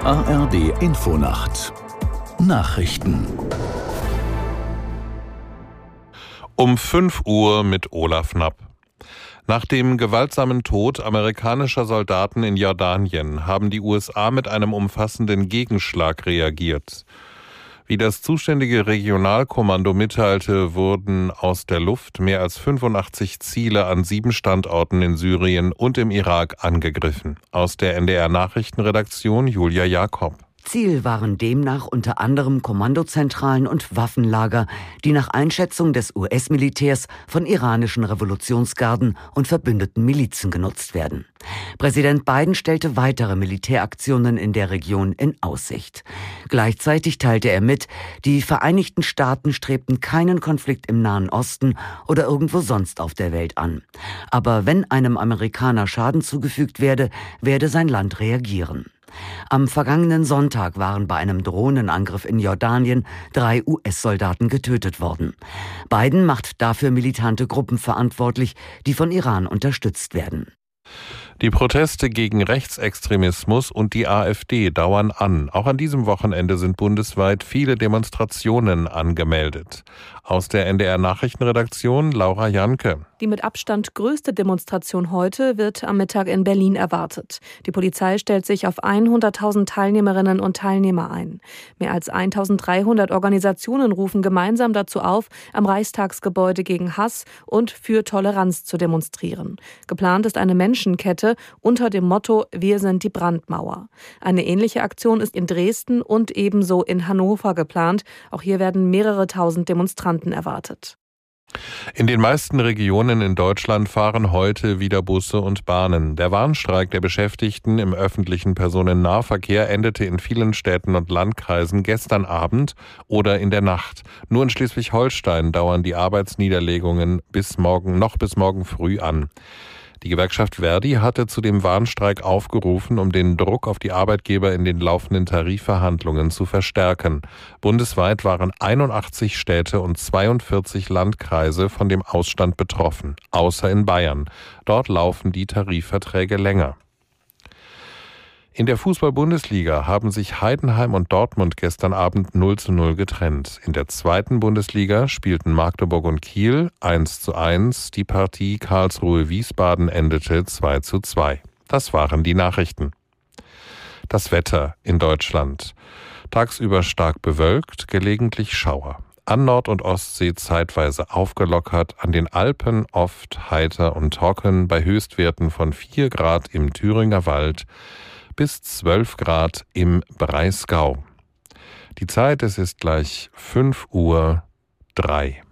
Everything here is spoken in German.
ARD Infonacht Nachrichten Um 5 Uhr mit Olaf Knapp. Nach dem gewaltsamen Tod amerikanischer Soldaten in Jordanien haben die USA mit einem umfassenden Gegenschlag reagiert. Wie das zuständige Regionalkommando mitteilte, wurden aus der Luft mehr als 85 Ziele an sieben Standorten in Syrien und im Irak angegriffen. Aus der NDR Nachrichtenredaktion Julia Jakob. Ziel waren demnach unter anderem Kommandozentralen und Waffenlager, die nach Einschätzung des US-Militärs von iranischen Revolutionsgarden und verbündeten Milizen genutzt werden. Präsident Biden stellte weitere Militäraktionen in der Region in Aussicht. Gleichzeitig teilte er mit, die Vereinigten Staaten strebten keinen Konflikt im Nahen Osten oder irgendwo sonst auf der Welt an. Aber wenn einem Amerikaner Schaden zugefügt werde, werde sein Land reagieren. Am vergangenen Sonntag waren bei einem Drohnenangriff in Jordanien drei US-Soldaten getötet worden. Biden macht dafür militante Gruppen verantwortlich, die von Iran unterstützt werden. Die Proteste gegen Rechtsextremismus und die AfD dauern an. Auch an diesem Wochenende sind bundesweit viele Demonstrationen angemeldet. Aus der NDR Nachrichtenredaktion Laura Janke. Die mit Abstand größte Demonstration heute wird am Mittag in Berlin erwartet. Die Polizei stellt sich auf 100.000 Teilnehmerinnen und Teilnehmer ein. Mehr als 1.300 Organisationen rufen gemeinsam dazu auf, am Reichstagsgebäude gegen Hass und für Toleranz zu demonstrieren. Geplant ist eine Menschenkette unter dem Motto Wir sind die Brandmauer. Eine ähnliche Aktion ist in Dresden und ebenso in Hannover geplant. Auch hier werden mehrere tausend Demonstranten erwartet. In den meisten Regionen in Deutschland fahren heute wieder Busse und Bahnen. Der Warnstreik der Beschäftigten im öffentlichen Personennahverkehr endete in vielen Städten und Landkreisen gestern Abend oder in der Nacht. Nur in Schleswig-Holstein dauern die Arbeitsniederlegungen bis morgen, noch bis morgen früh an. Die Gewerkschaft Verdi hatte zu dem Warnstreik aufgerufen, um den Druck auf die Arbeitgeber in den laufenden Tarifverhandlungen zu verstärken. Bundesweit waren 81 Städte und 42 Landkreise von dem Ausstand betroffen, außer in Bayern. Dort laufen die Tarifverträge länger. In der Fußball-Bundesliga haben sich Heidenheim und Dortmund gestern Abend 0 zu 0 getrennt. In der zweiten Bundesliga spielten Magdeburg und Kiel 1 zu 1. Die Partie Karlsruhe-Wiesbaden endete 2 zu 2. Das waren die Nachrichten. Das Wetter in Deutschland. Tagsüber stark bewölkt, gelegentlich Schauer. An Nord- und Ostsee zeitweise aufgelockert, an den Alpen oft heiter und trocken, bei Höchstwerten von 4 Grad im Thüringer Wald, bis 12 Grad im Breisgau. Die Zeit, es ist gleich 5 Uhr 3.